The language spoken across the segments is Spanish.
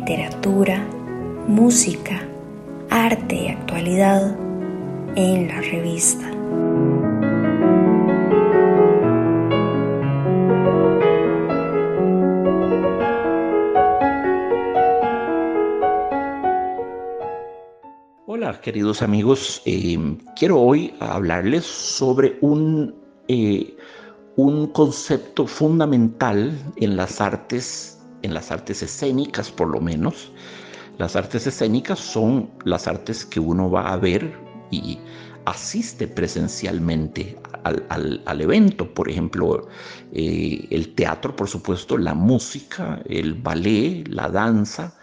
literatura, música, arte y actualidad en la revista. Hola queridos amigos, eh, quiero hoy hablarles sobre un, eh, un concepto fundamental en las artes, en las artes escénicas por lo menos. Las artes escénicas son las artes que uno va a ver y asiste presencialmente al, evento. Por ejemplo, eh, el teatro, por supuesto, la música, el ballet, la danza,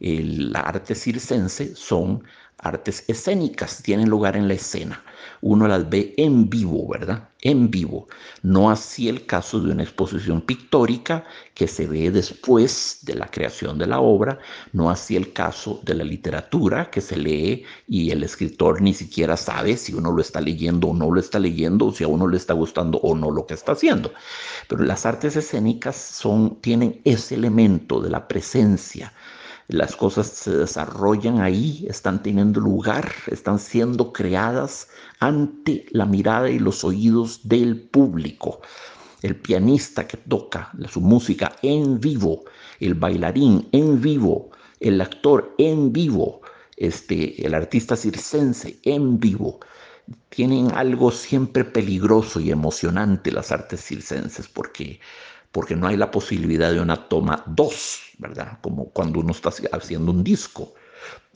el arte circense son artes escénicas, tienen lugar en la escena. Uno las ve en vivo, ¿verdad? En vivo. No así el caso de una exposición pictórica que se ve después de la creación de la obra, no así el caso de la literatura que se lee y el escritor ni siquiera sabe si uno lo está leyendo o no lo está leyendo, o si a uno le está gustando o no lo que está haciendo. Pero las artes escénicas son, tienen ese elemento de la presencia, las cosas se desarrollan ahí, están teniendo lugar, están siendo creadas ante la mirada y los oídos del público. El pianista que toca su música en vivo, el bailarín en vivo, el actor en vivo, este, el artista circense en vivo. Tienen algo siempre peligroso y emocionante las artes circenses porque porque no hay la posibilidad de una toma dos, ¿verdad? Como cuando uno está haciendo un disco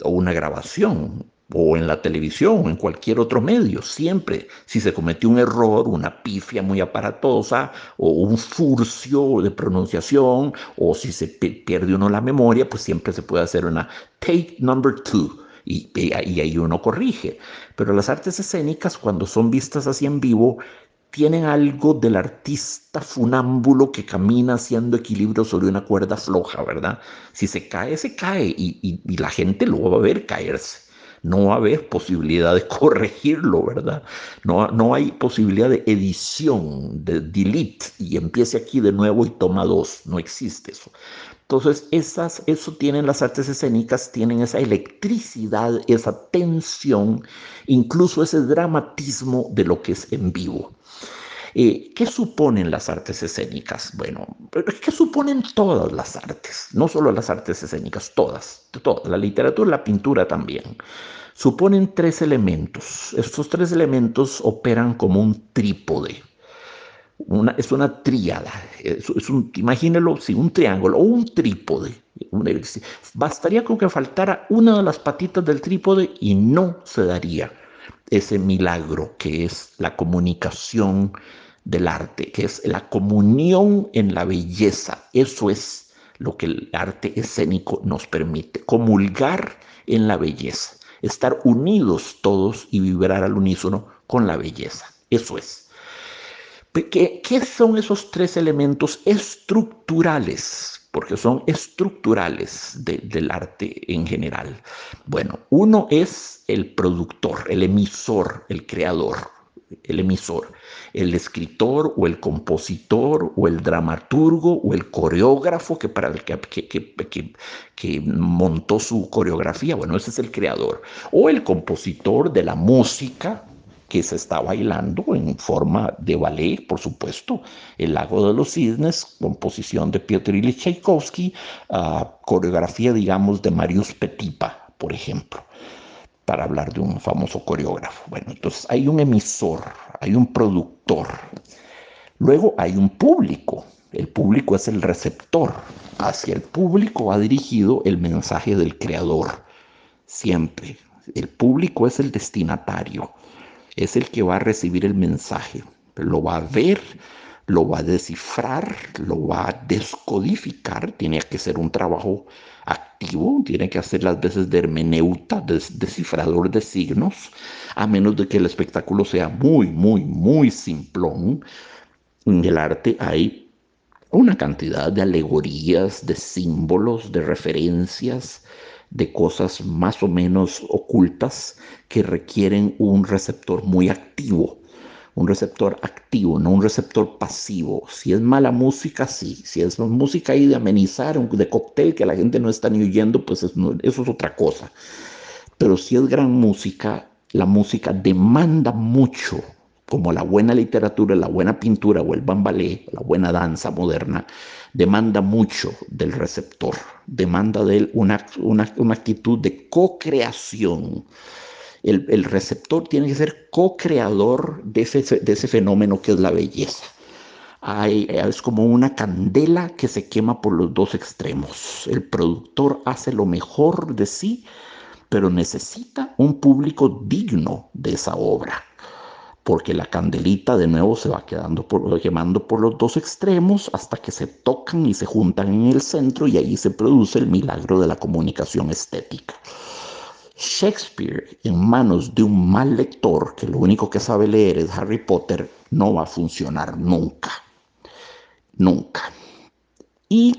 o una grabación o en la televisión o en cualquier otro medio. Siempre, si se cometió un error, una pifia muy aparatosa o un furcio de pronunciación o si se pierde uno la memoria, pues siempre se puede hacer una take number two. Y, y, ahí uno corrige. Pero las artes escénicas, cuando son vistas así en vivo, tienen algo del artista funámbulo que camina haciendo equilibrio sobre una cuerda floja, ¿verdad? Si se cae, se cae y, la gente lo va a ver caerse. No va a posibilidad de corregirlo, ¿verdad? No, no hay posibilidad de edición, de delete y empiece aquí de nuevo y toma dos. No existe eso. Entonces, esas, eso tienen las artes escénicas, tienen esa electricidad, esa tensión, incluso ese dramatismo de lo que es en vivo. Eh, ¿Qué suponen las artes escénicas? Bueno, ¿qué suponen todas las artes? No solo las artes escénicas, todas, todas, la literatura, la pintura también. Suponen tres elementos. Estos tres elementos operan como un trípode. Es una tríada. Es, un, imagínelo, sí, un triángulo o un trípode. Bastaría con que faltara una de las patitas del trípode y no se daría ese milagro que es la comunicación del arte, que es la comunión en la belleza. Eso es lo que el arte escénico nos permite, comulgar en la belleza, estar unidos todos y vibrar al unísono con la belleza. Eso es. ¿Qué, qué son esos tres elementos estructurales porque son estructurales del arte en general. Bueno, uno es el productor, el emisor, el creador, el emisor, el escritor o el compositor o el dramaturgo o el coreógrafo que, para el que, que, que, montó su coreografía, bueno, ese es el creador, o el compositor de la música, que se está bailando en forma de ballet, por supuesto, El lago de los cisnes, composición de Piotr Ilyich Tchaikovsky, ah, coreografía, digamos, de Marius Petipa, por ejemplo, para hablar de un famoso coreógrafo. Bueno, entonces hay un emisor, hay un productor, luego hay un público, el público es el receptor, hacia el público va dirigido el mensaje del creador, siempre. El público es el destinatario es el que va a recibir el mensaje, lo va a ver, lo va a descifrar, lo va a descodificar, tiene que ser un trabajo activo, tiene que hacer las veces de hermeneuta, de descifrador de signos, a menos de que el espectáculo sea muy, muy, muy simplón. En el arte hay una cantidad de alegorías, de símbolos, de referencias, de cosas más o menos ocultas que requieren un receptor muy activo, un receptor activo, no un receptor pasivo. Si es mala música, sí. Si es música ahí de amenizar, de cóctel, que la gente no está ni oyendo, pues eso es otra cosa. Pero si es gran música, la música demanda mucho, como la buena literatura, la buena pintura o el bambalé, la buena danza moderna, demanda mucho del receptor, demanda de él una, una actitud de co-creación el, receptor tiene que ser co-creador de ese, de ese fenómeno que es la belleza. es como una candela que se quema por los dos extremos. El productor hace lo mejor de sí, pero necesita un público digno de esa obra, porque la candelita de nuevo se va quedando quemando por los dos extremos hasta que se tocan y se juntan en el centro y ahí se produce el milagro de la comunicación estética. Shakespeare en manos de un mal lector que lo único que sabe leer es Harry Potter no va a funcionar nunca. Nunca. Y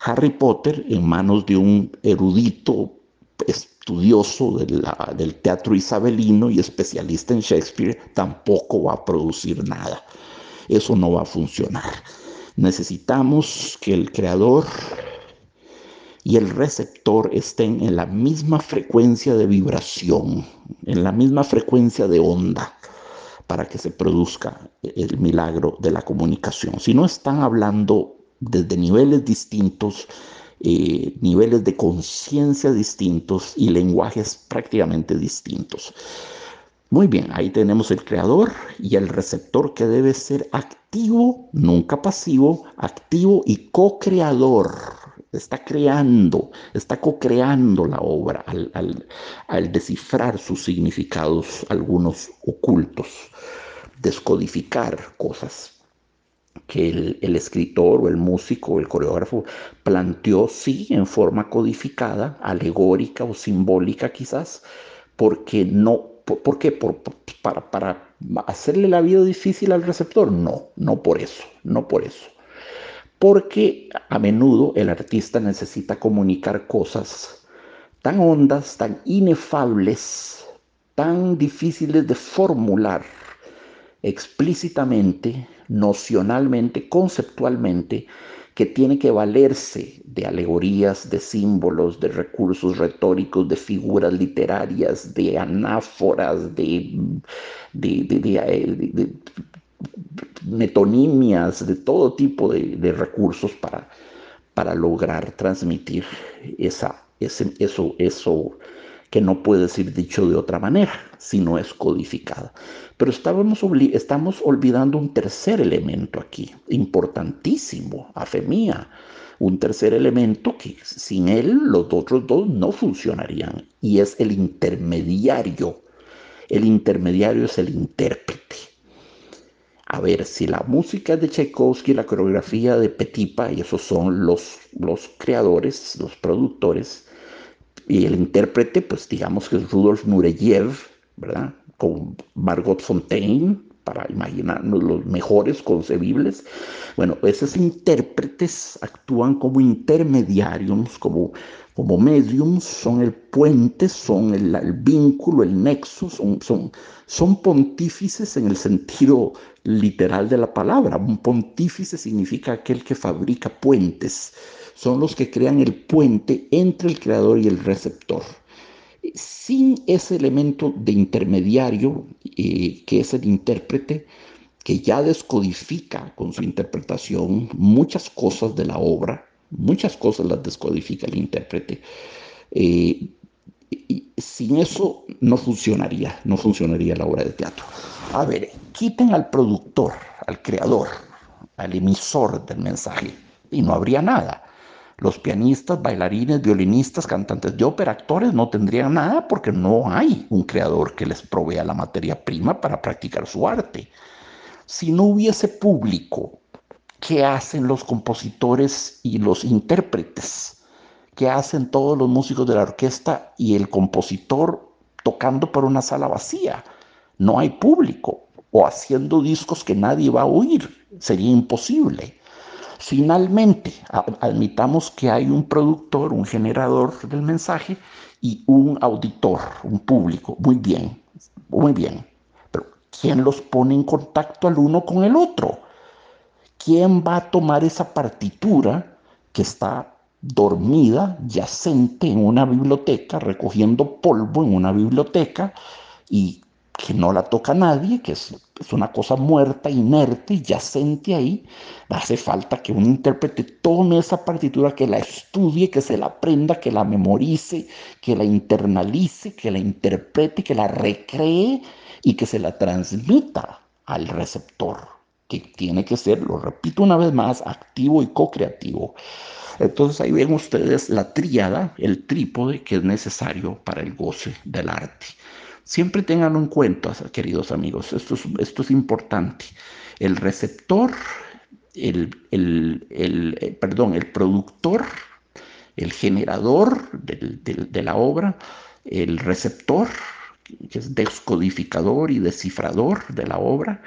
Harry Potter en manos de un erudito estudioso del teatro isabelino y especialista en Shakespeare tampoco va a producir nada. Eso no va a funcionar. Necesitamos que el creador y el receptor estén en la misma frecuencia de vibración, en la misma frecuencia de onda, para que se produzca el milagro de la comunicación. Si no están hablando desde niveles distintos, eh, niveles de conciencia distintos y lenguajes prácticamente distintos. Muy bien, ahí tenemos el creador y el receptor que debe ser activo, nunca pasivo, activo y co-creador está creando, está co-creando la obra al, descifrar sus significados, algunos ocultos, descodificar cosas que el, el, escritor o el músico o el coreógrafo planteó, sí, en forma codificada, alegórica o simbólica quizás, porque no, ¿por, qué? para, para hacerle la vida difícil al receptor, no, no por eso, no por eso porque a menudo el artista necesita comunicar cosas tan hondas, tan inefables, tan difíciles de formular explícitamente, nocionalmente, conceptualmente, que tiene que valerse de alegorías, de símbolos, de recursos retóricos, de figuras literarias, de anáforas, de, de metonimias, de todo tipo de, recursos para, para lograr transmitir esa, ese, eso, eso que no puede ser dicho de otra manera, si no es codificada. Pero estamos olvidando un tercer elemento aquí, importantísimo, afemía, un tercer elemento que sin él los otros dos no funcionarían, y es el intermediario. El intermediario es el intérprete a ver si la música de Tchaikovsky, la coreografía de Petipa, y esos son los, los creadores, los productores, y el intérprete, pues digamos que es Rudolf Nureyev, ¿verdad? Con Margot Fontaine, para imaginarnos los mejores concebibles. Bueno, esos intérpretes actúan como intermediarios, como, como mediums, son el puente, son el, vínculo, el nexo, son, son, son pontífices en el sentido literal de la palabra. Un pontífice significa aquel que fabrica puentes. Son los que crean el puente entre el creador y el receptor. Sin ese elemento de intermediario, eh, que es el intérprete, que ya descodifica con su interpretación muchas cosas de la obra, muchas cosas las descodifica el intérprete. Eh, sin eso no funcionaría, no funcionaría la obra de teatro. A ver, quiten al productor, al creador, al emisor del mensaje y no habría nada. Los pianistas, bailarines, violinistas, cantantes de ópera, actores no tendrían nada porque no hay un creador que les provea la materia prima para practicar su arte. Si no hubiese público, ¿qué hacen los compositores y los intérpretes? ¿Qué hacen todos los músicos de la orquesta y el compositor tocando por una sala vacía? no hay público o haciendo discos que nadie va a oír. Sería imposible. Finalmente, admitamos que hay un productor, un generador del mensaje y un auditor, un público. Muy bien, muy bien. Pero ¿quién los pone en contacto al uno con el otro? ¿Quién va a tomar esa partitura que está dormida, yacente en una biblioteca, recogiendo polvo en una biblioteca y que no la toca nadie, que es, una cosa muerta, inerte, yacente ahí, hace falta que un intérprete tome esa partitura, que la estudie, que se la aprenda, que la memorice, que la internalice, que la interprete, que la recree y que se la transmita al receptor, que tiene que ser, lo repito una vez más, activo y co-creativo. Entonces ahí ven ustedes la tríada, el trípode que es necesario para el goce del arte. Siempre tenganlo en cuenta, queridos amigos, esto es, importante. El receptor, el, eh, perdón, el productor, el generador de la obra, el receptor, que es descodificador y descifrador de la obra,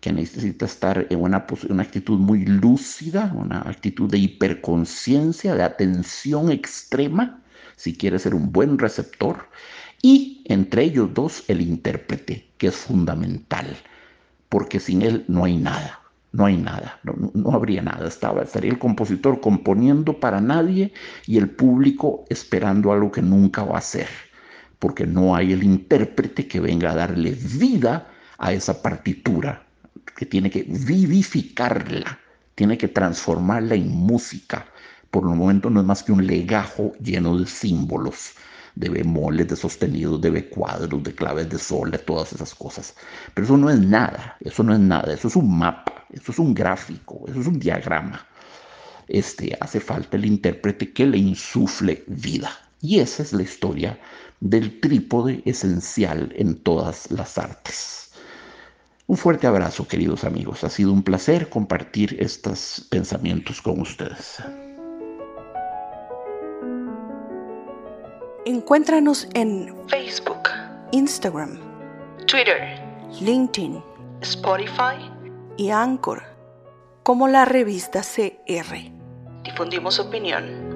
que necesita estar en una, una, actitud muy lúcida, una actitud de hiperconciencia, de atención extrema, si quiere ser un buen receptor, y entre ellos dos el intérprete, que es fundamental, porque sin él no hay nada, no hay nada, no, habría nada, Estaba, estaría el compositor componiendo para nadie y el público esperando algo que nunca va a ser, porque no hay el intérprete que venga a darle vida a esa partitura, que tiene que vivificarla, tiene que transformarla en música. Por el momento no es más que un legajo lleno de símbolos de bemoles, de sostenidos, de B cuadros, de claves de sol, de todas esas cosas. Pero eso no es nada, eso no es nada, eso es un mapa, eso es un gráfico, eso es un diagrama. Este, hace falta el intérprete que le insufle vida. Y esa es la historia del trípode esencial en todas las artes. Un fuerte abrazo, queridos amigos. Ha sido un placer compartir estos pensamientos con ustedes. Encuéntranos en Facebook, Instagram, Twitter, LinkedIn, Spotify y Anchor como la revista CR. Difundimos opinión.